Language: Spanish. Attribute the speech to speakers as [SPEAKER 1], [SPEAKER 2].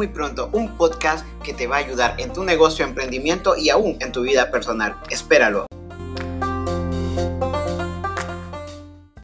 [SPEAKER 1] muy pronto un podcast que te va a ayudar en tu negocio, emprendimiento y aún en tu vida personal. Espéralo.